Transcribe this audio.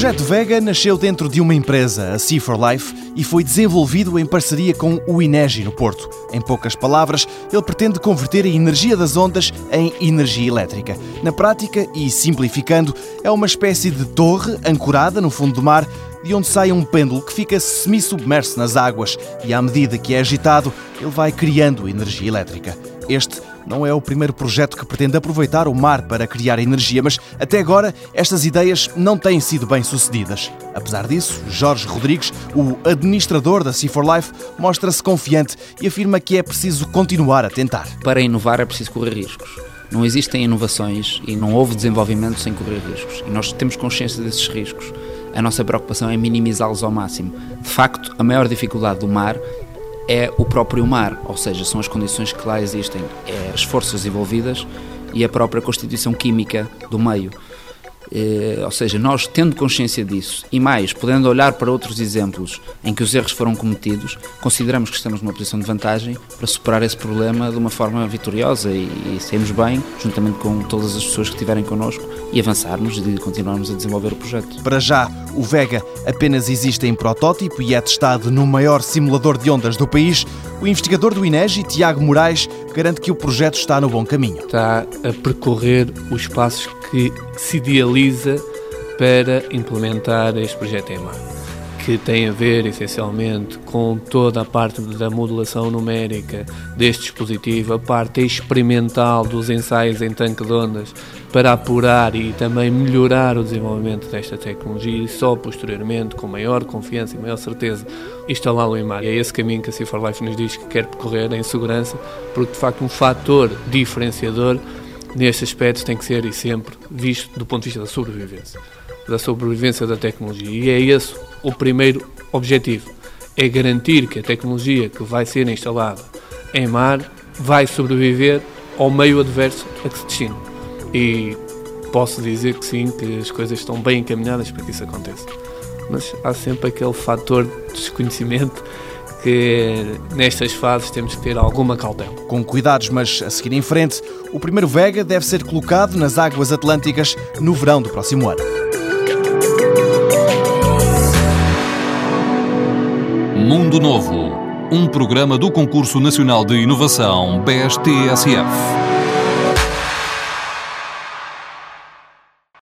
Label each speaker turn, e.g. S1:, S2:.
S1: projeto Vega nasceu dentro de uma empresa, a Sea for Life, e foi desenvolvido em parceria com o INEGI no Porto. Em poucas palavras, ele pretende converter a energia das ondas em energia elétrica. Na prática, e simplificando, é uma espécie de torre ancorada no fundo do mar, de onde sai um pêndulo que fica semi-submerso nas águas e, à medida que é agitado, ele vai criando energia elétrica. Este não é o primeiro projeto que pretende aproveitar o mar para criar energia, mas até agora estas ideias não têm sido bem sucedidas. Apesar disso, Jorge Rodrigues, o administrador da Sea4Life, mostra-se confiante e afirma que é preciso continuar a tentar.
S2: Para inovar é preciso correr riscos. Não existem inovações e não houve desenvolvimento sem correr riscos. E nós temos consciência desses riscos. A nossa preocupação é minimizá-los ao máximo. De facto, a maior dificuldade do mar é o próprio mar, ou seja, são as condições que lá existem, é as forças envolvidas e a própria constituição química do meio. Eh, ou seja, nós tendo consciência disso e mais, podendo olhar para outros exemplos em que os erros foram cometidos, consideramos que estamos numa posição de vantagem para superar esse problema de uma forma vitoriosa e, e sairmos bem, juntamente com todas as pessoas que estiverem connosco e avançarmos e continuarmos a desenvolver o projeto.
S1: Para já, o Vega apenas existe em protótipo e é testado no maior simulador de ondas do país. O investigador do INEGI, Tiago Moraes, garante que o projeto está no bom caminho.
S3: Está a percorrer os passos que se idealiza para implementar este projeto EMA, que tem a ver essencialmente com toda a parte da modulação numérica deste dispositivo, a parte experimental dos ensaios em tanque de ondas para apurar e também melhorar o desenvolvimento desta tecnologia e só posteriormente, com maior confiança e maior certeza, instalá-lo em mar. É esse caminho que a Cifra Life nos diz que quer percorrer em segurança, porque de facto um fator diferenciador neste aspecto tem que ser e sempre visto do ponto de vista da sobrevivência, da sobrevivência da tecnologia. E é esse o primeiro objetivo, é garantir que a tecnologia que vai ser instalada em mar vai sobreviver ao meio adverso a que se destina. E posso dizer que sim, que as coisas estão bem encaminhadas para que isso aconteça. Mas há sempre aquele fator de desconhecimento que nestas fases temos que ter alguma cautela.
S1: Com cuidados, mas a seguir em frente, o primeiro Vega deve ser colocado nas águas atlânticas no verão do próximo ano.
S4: Mundo Novo, um programa do Concurso Nacional de Inovação BSTSF.